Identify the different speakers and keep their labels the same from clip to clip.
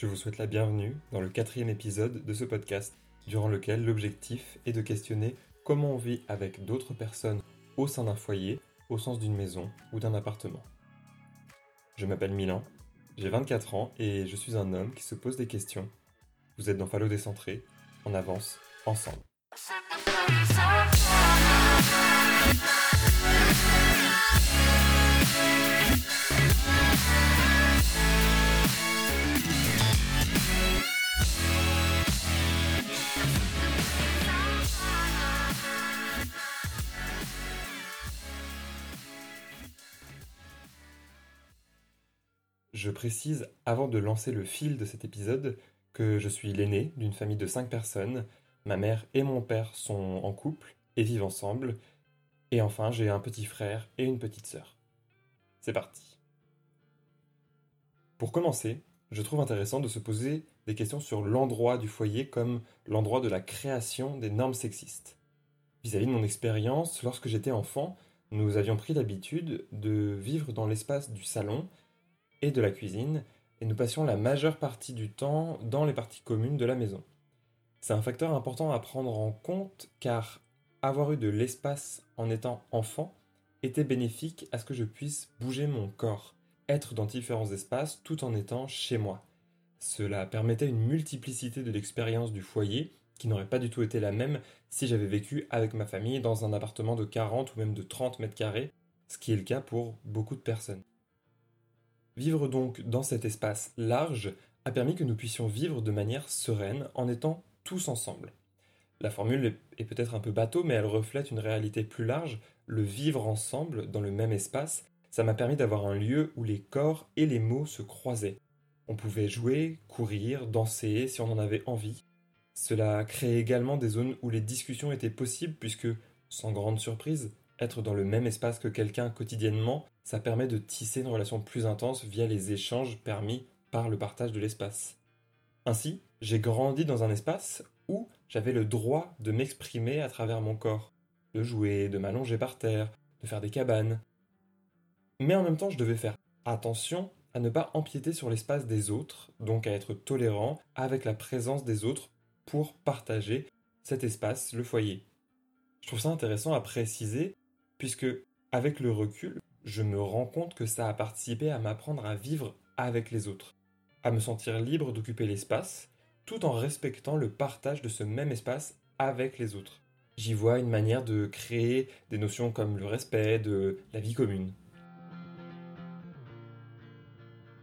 Speaker 1: Je vous souhaite la bienvenue dans le quatrième épisode de ce podcast, durant lequel l'objectif est de questionner comment on vit avec d'autres personnes au sein d'un foyer, au sens d'une maison ou d'un appartement. Je m'appelle Milan, j'ai 24 ans et je suis un homme qui se pose des questions. Vous êtes dans Fallo Décentré, on avance ensemble. Je précise, avant de lancer le fil de cet épisode, que je suis l'aîné d'une famille de 5 personnes. Ma mère et mon père sont en couple et vivent ensemble. Et enfin, j'ai un petit frère et une petite sœur. C'est parti. Pour commencer, je trouve intéressant de se poser des questions sur l'endroit du foyer comme l'endroit de la création des normes sexistes. Vis-à-vis de mon expérience, lorsque j'étais enfant, nous avions pris l'habitude de vivre dans l'espace du salon et de la cuisine, et nous passions la majeure partie du temps dans les parties communes de la maison. C'est un facteur important à prendre en compte car avoir eu de l'espace en étant enfant était bénéfique à ce que je puisse bouger mon corps, être dans différents espaces tout en étant chez moi. Cela permettait une multiplicité de l'expérience du foyer qui n'aurait pas du tout été la même si j'avais vécu avec ma famille dans un appartement de 40 ou même de 30 mètres carrés, ce qui est le cas pour beaucoup de personnes. Vivre donc dans cet espace large a permis que nous puissions vivre de manière sereine en étant tous ensemble. La formule est peut-être un peu bateau, mais elle reflète une réalité plus large. Le vivre ensemble dans le même espace, ça m'a permis d'avoir un lieu où les corps et les mots se croisaient. On pouvait jouer, courir, danser si on en avait envie. Cela créait également des zones où les discussions étaient possibles puisque, sans grande surprise, être dans le même espace que quelqu'un quotidiennement, ça permet de tisser une relation plus intense via les échanges permis par le partage de l'espace. Ainsi, j'ai grandi dans un espace où j'avais le droit de m'exprimer à travers mon corps, de jouer, de m'allonger par terre, de faire des cabanes. Mais en même temps, je devais faire attention à ne pas empiéter sur l'espace des autres, donc à être tolérant avec la présence des autres pour partager cet espace, le foyer. Je trouve ça intéressant à préciser puisque avec le recul, je me rends compte que ça a participé à m'apprendre à vivre avec les autres, à me sentir libre d'occuper l'espace, tout en respectant le partage de ce même espace avec les autres. J'y vois une manière de créer des notions comme le respect, de la vie commune.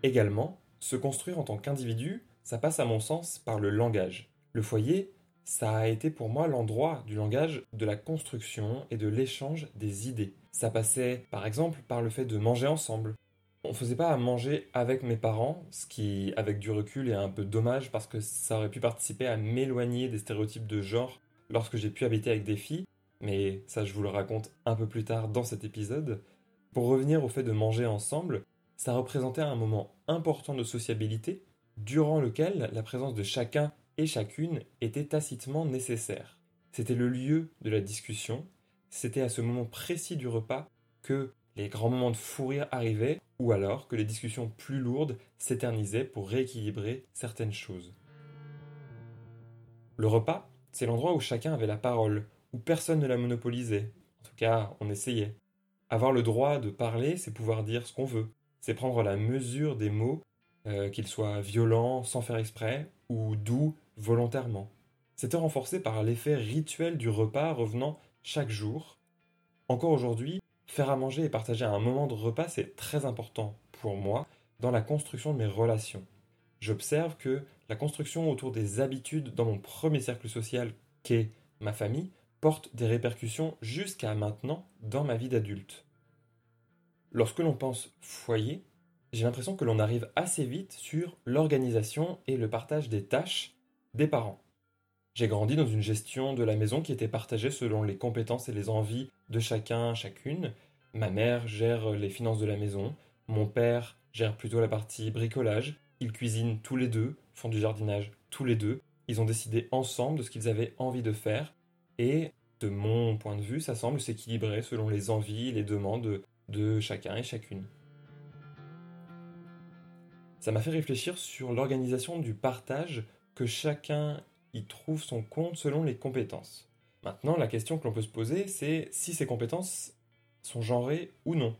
Speaker 1: Également, se construire en tant qu'individu, ça passe à mon sens par le langage. Le foyer, ça a été pour moi l'endroit du langage de la construction et de l'échange des idées. Ça passait par exemple par le fait de manger ensemble. On faisait pas à manger avec mes parents, ce qui avec du recul est un peu dommage parce que ça aurait pu participer à m'éloigner des stéréotypes de genre lorsque j'ai pu habiter avec des filles, mais ça je vous le raconte un peu plus tard dans cet épisode. Pour revenir au fait de manger ensemble, ça représentait un moment important de sociabilité durant lequel la présence de chacun et chacune était tacitement nécessaire. C'était le lieu de la discussion, c'était à ce moment précis du repas que les grands moments de fou rire arrivaient, ou alors que les discussions plus lourdes s'éternisaient pour rééquilibrer certaines choses. Le repas, c'est l'endroit où chacun avait la parole, où personne ne la monopolisait. En tout cas, on essayait. Avoir le droit de parler, c'est pouvoir dire ce qu'on veut. C'est prendre la mesure des mots, euh, qu'ils soient violents sans faire exprès, ou doux volontairement. C'était renforcé par l'effet rituel du repas revenant chaque jour. Encore aujourd'hui, faire à manger et partager un moment de repas, c'est très important pour moi dans la construction de mes relations. J'observe que la construction autour des habitudes dans mon premier cercle social, qu'est ma famille, porte des répercussions jusqu'à maintenant dans ma vie d'adulte. Lorsque l'on pense foyer, j'ai l'impression que l'on arrive assez vite sur l'organisation et le partage des tâches des parents. J'ai grandi dans une gestion de la maison qui était partagée selon les compétences et les envies de chacun, chacune. Ma mère gère les finances de la maison, mon père gère plutôt la partie bricolage, ils cuisinent tous les deux, font du jardinage tous les deux, ils ont décidé ensemble de ce qu'ils avaient envie de faire, et de mon point de vue, ça semble s'équilibrer selon les envies et les demandes de chacun et chacune. Ça m'a fait réfléchir sur l'organisation du partage, que chacun y trouve son compte selon les compétences. Maintenant, la question que l'on peut se poser, c'est si ces compétences sont genrées ou non.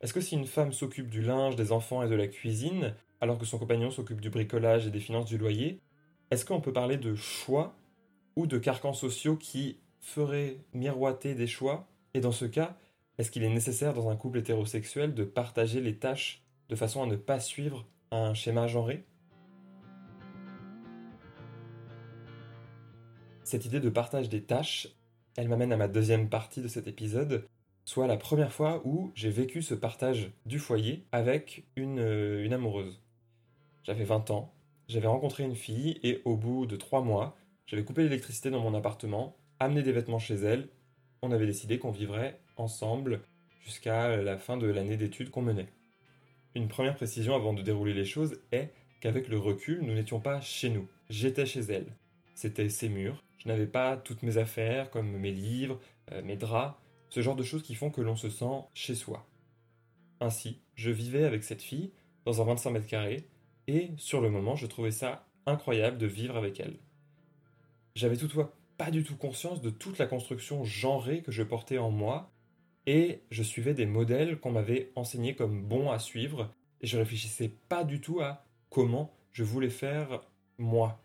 Speaker 1: Est-ce que si une femme s'occupe du linge, des enfants et de la cuisine, alors que son compagnon s'occupe du bricolage et des finances du loyer, est-ce qu'on peut parler de choix ou de carcans sociaux qui feraient miroiter des choix? Et dans ce cas, est-ce qu'il est nécessaire dans un couple hétérosexuel de partager les tâches de façon à ne pas suivre un schéma genré? Cette idée de partage des tâches, elle m'amène à ma deuxième partie de cet épisode, soit la première fois où j'ai vécu ce partage du foyer avec une, euh, amoureuse. J'avais 20 ans, j'avais rencontré une fille et au bout de 3 mois, j'avais coupé l'électricité dans mon appartement, amené des vêtements chez elle, on avait décidé qu'on vivrait ensemble jusqu'à la fin de l'année d'études qu'on menait. Une première précision avant de dérouler les choses est qu'avec le recul, nous n'étions pas chez nous, j'étais chez elle. C'était ses murs, je n'avais pas toutes mes affaires comme mes livres, euh, mes draps, ce genre de choses qui font que l'on se sent chez soi. Ainsi, je vivais avec cette fille dans un 25 mètres carrés et sur le moment, je trouvais ça incroyable de vivre avec elle. J'avais toutefois pas du tout conscience de toute la construction genrée que je portais en moi et je suivais des modèles qu'on m'avait enseignés comme bons à suivre et je réfléchissais pas du tout à comment je voulais faire moi.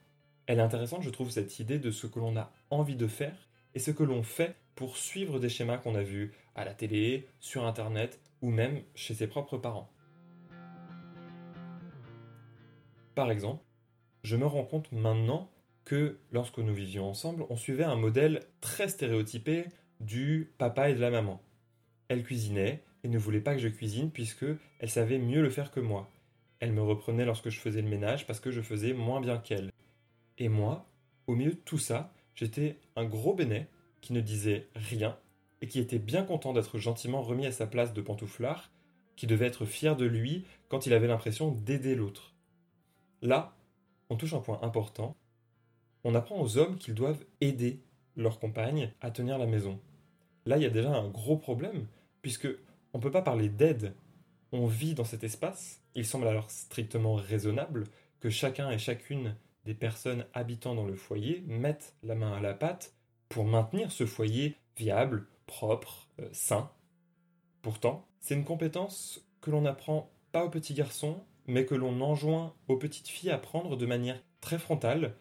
Speaker 1: Elle est intéressante, je trouve, cette idée de ce que l'on a envie de faire et ce que l'on fait pour suivre des schémas qu'on a vus à la télé, sur Internet ou même chez ses propres parents. Par exemple, je me rends compte maintenant que lorsque nous vivions ensemble, on suivait un modèle très stéréotypé du papa et de la maman. Elle cuisinait et ne voulait pas que je cuisine puisque elle savait mieux le faire que moi. Elle me reprenait lorsque je faisais le ménage parce que je faisais moins bien qu'elle. Et moi, au milieu de tout ça, j'étais un gros bénet qui ne disait rien et qui était bien content d'être gentiment remis à sa place de pantouflard, qui devait être fier de lui quand il avait l'impression d'aider l'autre. Là, on touche un point important. On apprend aux hommes qu'ils doivent aider leur compagne à tenir la maison. Là, il y a déjà un gros problème, puisque on ne peut pas parler d'aide. On vit dans cet espace, il semble alors strictement raisonnable que chacun et chacune des personnes habitant dans le foyer mettent la main à la pâte pour maintenir ce foyer viable, propre, euh, sain. Pourtant, c'est une compétence que l'on n'apprend pas aux petits garçons, mais que l'on enjoint aux petites filles à prendre de manière très frontale.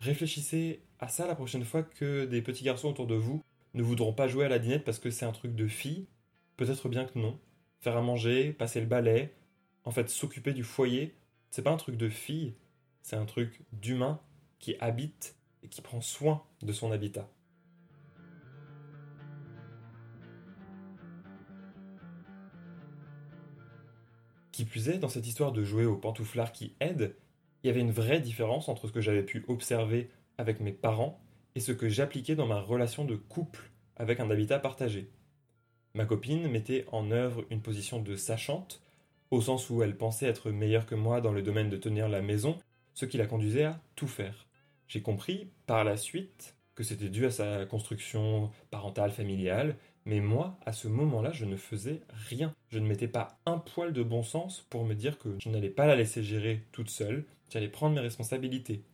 Speaker 1: Réfléchissez à ça la prochaine fois que des petits garçons autour de vous ne voudront pas jouer à la dinette parce que c'est un truc de fille. Peut-être bien que non. Faire à manger, passer le balai, en fait s'occuper du foyer, c'est pas un truc de fille, c'est un truc d'humain qui habite et qui prend soin de son habitat. Qui plus est, dans cette histoire de jouer au pantouflard qui aide, il y avait une vraie différence entre ce que j'avais pu observer avec mes parents et ce que j'appliquais dans ma relation de couple avec un habitat partagé. Ma copine mettait en œuvre une position de sachante, au sens où elle pensait être meilleure que moi dans le domaine de tenir la maison ce qui la conduisait à tout faire. J'ai compris par la suite que c'était dû à sa construction parentale, familiale, mais moi, à ce moment-là, je ne faisais rien. Je ne mettais pas un poil de bon sens pour me dire que je n'allais pas la laisser gérer toute seule, j'allais prendre mes responsabilités.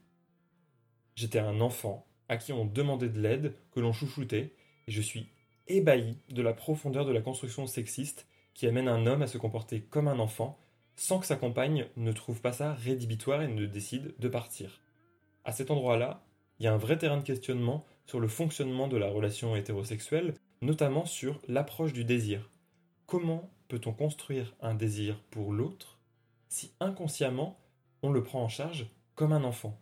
Speaker 1: J'étais un enfant à qui on demandait de l'aide, que l'on chouchoutait, et je suis ébahi de la profondeur de la construction sexiste qui amène un homme à se comporter comme un enfant sans que sa compagne ne trouve pas ça rédhibitoire et ne décide de partir. À cet endroit-là, il y a un vrai terrain de questionnement sur le fonctionnement de la relation hétérosexuelle, notamment sur l'approche du désir. Comment peut-on construire un désir pour l'autre si inconsciemment on le prend en charge comme un enfant?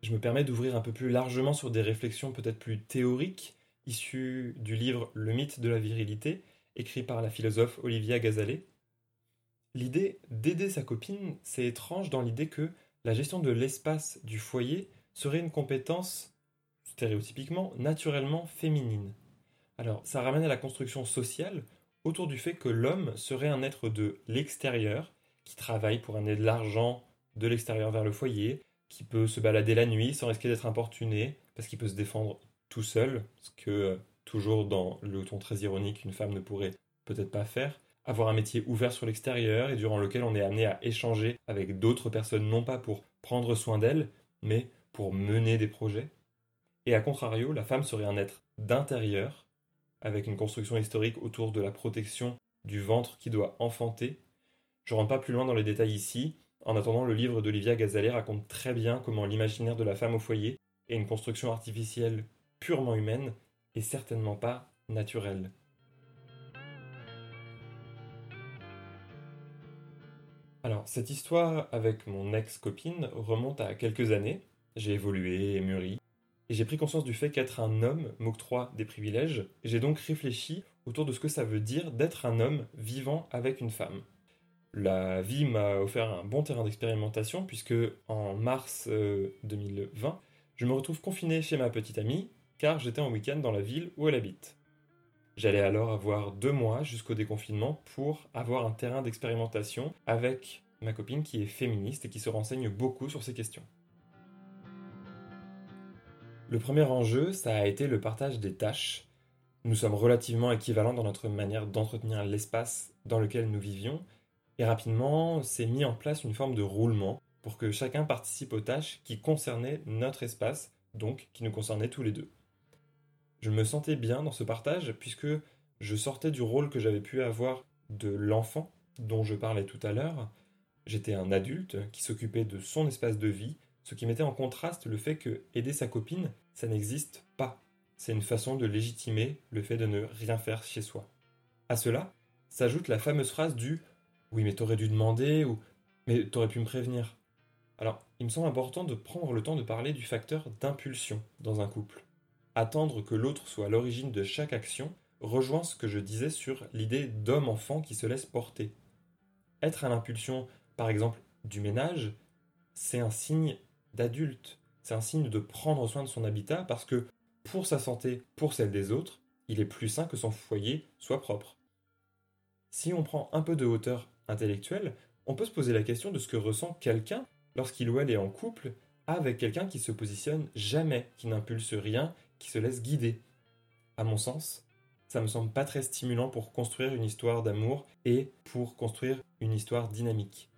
Speaker 1: Je me permets d'ouvrir un peu plus largement sur des réflexions peut-être plus théoriques, issues du livre Le mythe de la virilité, écrit par la philosophe Olivia Gazalet. L'idée d'aider sa copine, c'est étrange dans l'idée que la gestion de l'espace du foyer serait une compétence, stéréotypiquement, naturellement féminine. Alors, ça ramène à la construction sociale autour du fait que l'homme serait un être de l'extérieur, qui travaille pour amener de l'argent de l'extérieur vers le foyer, qui peut se balader la nuit sans risquer d'être importuné, parce qu'il peut se défendre tout seul, ce que toujours dans le ton très ironique, une femme ne pourrait peut-être pas faire, avoir un métier ouvert sur l'extérieur et durant lequel on est amené à échanger avec d'autres personnes, non pas pour prendre soin d'elles, mais pour mener des projets. Et à contrario, la femme serait un être d'intérieur, avec une construction historique autour de la protection du ventre qui doit enfanter. Je ne rentre pas plus loin dans les détails ici. En attendant, le livre d'Olivia Gazalet raconte très bien comment l'imaginaire de la femme au foyer est une construction artificielle purement humaine certainement pas naturelle. Alors, cette histoire avec mon ex-copine remonte à quelques années. J'ai évolué et mûri. Et j'ai pris conscience du fait qu'être un homme m'octroie des privilèges. J'ai donc réfléchi autour de ce que ça veut dire d'être un homme vivant avec une femme. La vie m'a offert un bon terrain d'expérimentation puisque en mars 2020, euh, je me retrouve confiné chez ma petite amie car j'étais en week-end dans la ville où elle habite. J'allais alors avoir deux mois jusqu'au déconfinement pour avoir un terrain d'expérimentation avec ma copine qui est féministe et qui se renseigne beaucoup sur ces questions. Le premier enjeu, ça a été le partage des tâches. Nous sommes relativement équivalents dans notre manière d'entretenir l'espace dans lequel nous vivions, et rapidement s'est mis en place une forme de roulement pour que chacun participe aux tâches qui concernaient notre espace, donc qui nous concernaient tous les deux. Je me sentais bien dans ce partage puisque je sortais du rôle que j'avais pu avoir de l'enfant dont je parlais tout à l'heure. J'étais un adulte qui s'occupait de son espace de vie, ce qui mettait en contraste le fait que aider sa copine, ça n'existe pas. C'est une façon de légitimer le fait de ne rien faire chez soi. À cela s'ajoute la fameuse phrase du Oui, mais t'aurais dû demander ou Mais t'aurais pu me prévenir. Alors, il me semble important de prendre le temps de parler du facteur d'impulsion dans un couple attendre que l'autre soit à l'origine de chaque action rejoint ce que je disais sur l'idée d'homme-enfant qui se laisse porter. Être à l'impulsion, par exemple, du ménage, c'est un signe d'adulte, c'est un signe de prendre soin de son habitat parce que pour sa santé, pour celle des autres, il est plus sain que son foyer soit propre. Si on prend un peu de hauteur intellectuelle, on peut se poser la question de ce que ressent quelqu'un lorsqu'il ou elle est en couple avec quelqu'un qui se positionne jamais, qui n'impulse rien qui se laisse guider. À mon sens, ça me semble pas très stimulant pour construire une histoire d'amour et pour construire une histoire dynamique.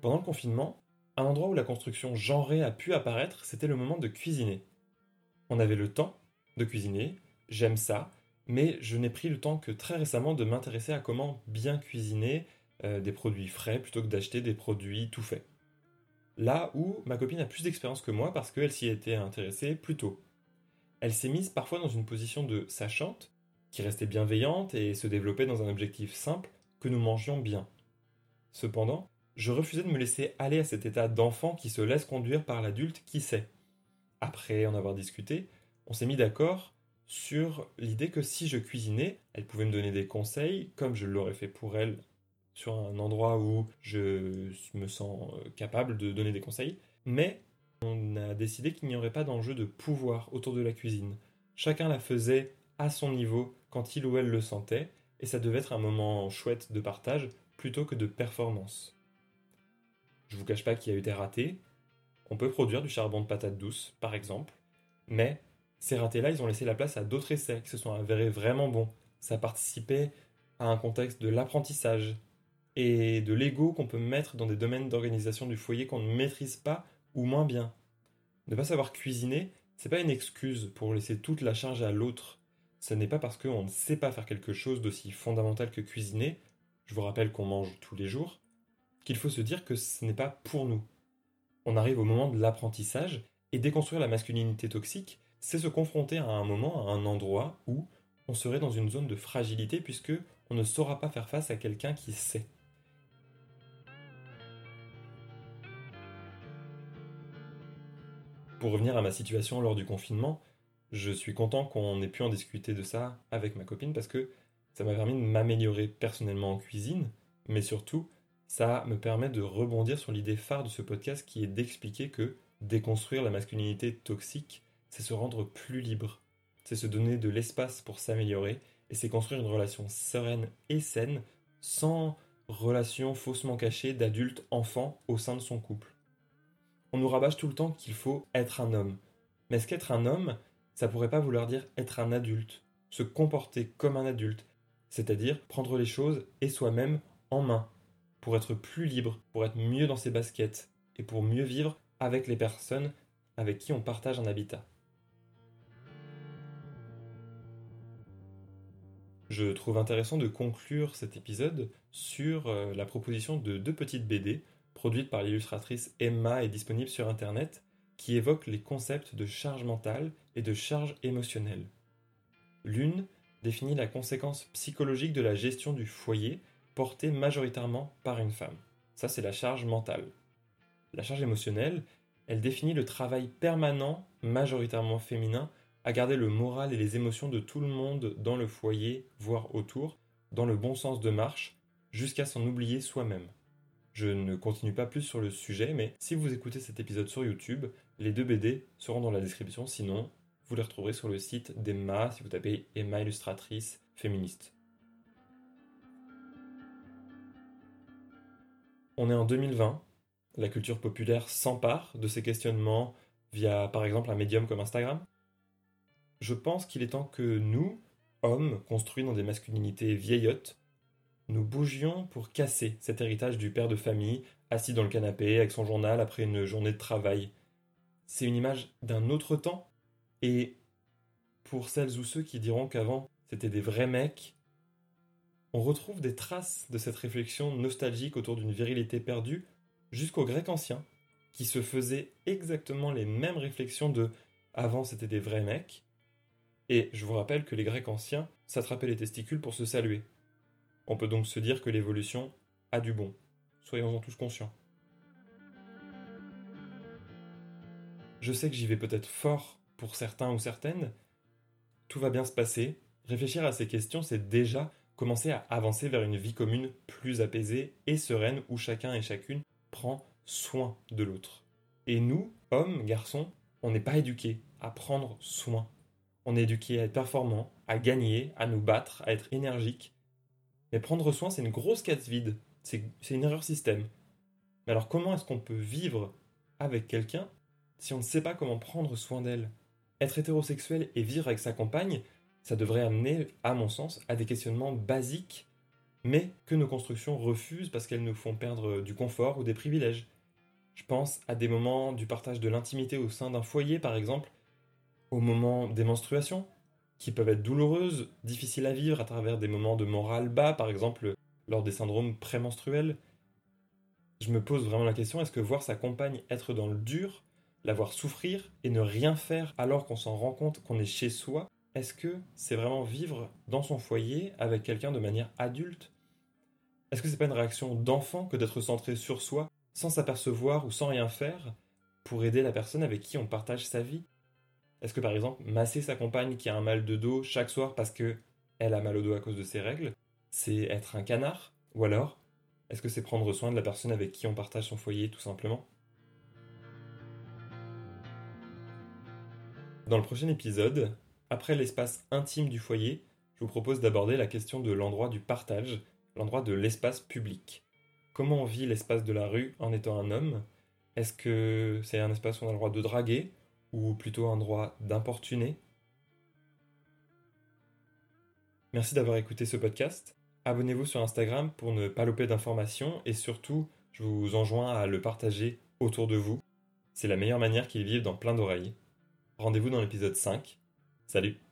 Speaker 1: Pendant le confinement, un endroit où la construction genrée a pu apparaître, c'était le moment de cuisiner. On avait le temps de cuisiner, j'aime ça, mais je n'ai pris le temps que très récemment de m'intéresser à comment bien cuisiner euh, des produits frais plutôt que d'acheter des produits tout faits. Là où ma copine a plus d'expérience que moi parce qu'elle s'y était intéressée plus tôt. Elle s'est mise parfois dans une position de sachante, qui restait bienveillante et se développait dans un objectif simple, que nous mangions bien. Cependant, je refusais de me laisser aller à cet état d'enfant qui se laisse conduire par l'adulte qui sait. Après en avoir discuté, on s'est mis d'accord sur l'idée que si je cuisinais, elle pouvait me donner des conseils, comme je l'aurais fait pour elle sur un endroit où je me sens euh, capable de donner des conseils. Mais on a décidé qu'il n'y aurait pas d'enjeu de pouvoir autour de la cuisine. Chacun la faisait à son niveau quand il ou elle le sentait, et ça devait être un moment chouette de partage plutôt que de performance. Je vous cache pas qu'il y a eu des ratés. On peut produire du charbon de patate douce, par exemple, mais ces ratés-là, ils ont laissé la place à d'autres essais qui se sont avérés vraiment bons. Ça participait à un contexte de l'apprentissage, et de l'ego qu'on peut mettre dans des domaines d'organisation du foyer qu'on ne maîtrise pas ou moins bien. Ne pas savoir cuisiner, c'est pas une excuse pour laisser toute la charge à l'autre. Ce n'est pas parce qu'on ne sait pas faire quelque chose d'aussi fondamental que cuisiner, je vous rappelle qu'on mange tous les jours, qu'il faut se dire que ce n'est pas pour nous. On arrive au moment de l'apprentissage, et déconstruire la masculinité toxique, c'est se confronter à un moment, à un endroit où on serait dans une zone de fragilité puisque on ne saura pas faire face à quelqu'un qui sait. Pour revenir à ma situation lors du confinement, je suis content qu'on ait pu en discuter de ça avec ma copine parce que ça m'a permis de m'améliorer personnellement en cuisine, mais surtout, ça me permet de rebondir sur l'idée phare de ce podcast qui est d'expliquer que déconstruire la masculinité toxique, c'est se rendre plus libre, c'est se donner de l'espace pour s'améliorer et c'est construire une relation sereine et saine sans relation faussement cachée d'adulte-enfant au sein de son couple on nous rabâche tout le temps qu'il faut être un homme. Mais est-ce qu'être un homme, ça pourrait pas vouloir dire être un adulte, se comporter comme un adulte, c'est-à-dire prendre les choses et soi-même en main, pour être plus libre, pour être mieux dans ses baskets et pour mieux vivre avec les personnes avec qui on partage un habitat. Je trouve intéressant de conclure cet épisode sur euh, la proposition de deux petites BD produites par l'illustratrice Emma et disponibles sur Internet qui évoquent les concepts de charge mentale et de charge émotionnelle. L'une définit la conséquence psychologique de la gestion du foyer portée majoritairement par une femme. Ça, c'est la charge mentale. La charge émotionnelle, elle définit le travail permanent, majoritairement féminin, à garder le moral et les émotions de tout le monde dans le foyer, voire autour, dans le bon sens de marche, jusqu'à s'en oublier soi-même. Je ne continue pas plus sur le sujet, mais si vous écoutez cet épisode sur YouTube, les deux BD seront dans la description, sinon vous les retrouverez sur le site d'Emma si vous tapez Emma illustratrice féministe. On est en 2020, la culture populaire s'empare de ces questionnements via par exemple un médium comme Instagram. Je pense qu'il est temps que nous, hommes construits dans des masculinités vieillottes, nous bougions pour casser cet héritage du père de famille, assis dans le canapé avec son journal après une journée de travail. C'est une image d'un autre temps, et pour celles ou ceux qui diront qu'avant c'était des vrais mecs, on retrouve des traces de cette réflexion nostalgique autour d'une virilité perdue jusqu'au grec ancien, qui se faisait exactement les mêmes réflexions de avant c'était des vrais mecs, et je vous rappelle que les Grecs anciens s'attrapaient les testicules pour se saluer. On peut donc se dire que l'évolution a du bon. Soyons-en tous conscients. Je sais que j'y vais peut-être fort pour certains ou certaines. Tout va bien se passer. Réfléchir à ces questions, c'est déjà commencer à avancer vers une vie commune plus apaisée et sereine où chacun et chacune prend soin de l'autre. Et nous, hommes, garçons, on n'est pas éduqués à prendre soin on est éduqué à être performant, à gagner, à nous battre, à être énergique. Mais prendre soin, c'est une grosse case vide. C'est une erreur système. Mais alors comment est-ce qu'on peut vivre avec quelqu'un si on ne sait pas comment prendre soin d'elle? Être hétérosexuel et vivre avec sa compagne, ça devrait amener, à mon sens, à des questionnements basiques, mais que nos constructions refusent parce qu'elles nous font perdre du confort ou des privilèges. Je pense à des moments du partage de l'intimité au sein d'un foyer, par exemple, au moment des menstruations, qui peuvent être douloureuses, difficiles à vivre à travers des moments de morale bas, par exemple lors des syndromes prémenstruels. Je me pose vraiment la question, est-ce que voir sa compagne être dans le dur, la voir souffrir et ne rien faire alors qu'on s'en rend compte qu'on est chez soi, est-ce que c'est vraiment vivre dans son foyer avec quelqu'un de manière adulte? Est-ce que c'est pas une réaction d'enfant que d'être centré sur soi, sans s'apercevoir ou sans rien faire, pour aider la personne avec qui on partage sa vie? Est-ce que par exemple, masser sa compagne qui a un mal de dos chaque soir parce que elle a mal au dos à cause de ses règles, c'est être un canard? Ou alors, est-ce que c'est prendre soin de la personne avec qui on partage son foyer tout simplement? Dans le prochain épisode, après l'espace intime du foyer, je vous propose d'aborder la question de l'endroit du partage, l'endroit de l'espace public. Comment on vit l'espace de la rue en étant un homme? Est-ce que c'est un espace où on a le droit de draguer? Ou plutôt un droit d'importuner. Merci d'avoir écouté ce podcast. Abonnez-vous sur Instagram pour ne pas louper d'informations et surtout, je vous enjoins à le partager autour de vous. C'est la meilleure manière qu'il vive dans plein d'oreilles. Rendez-vous dans l'épisode 5. Salut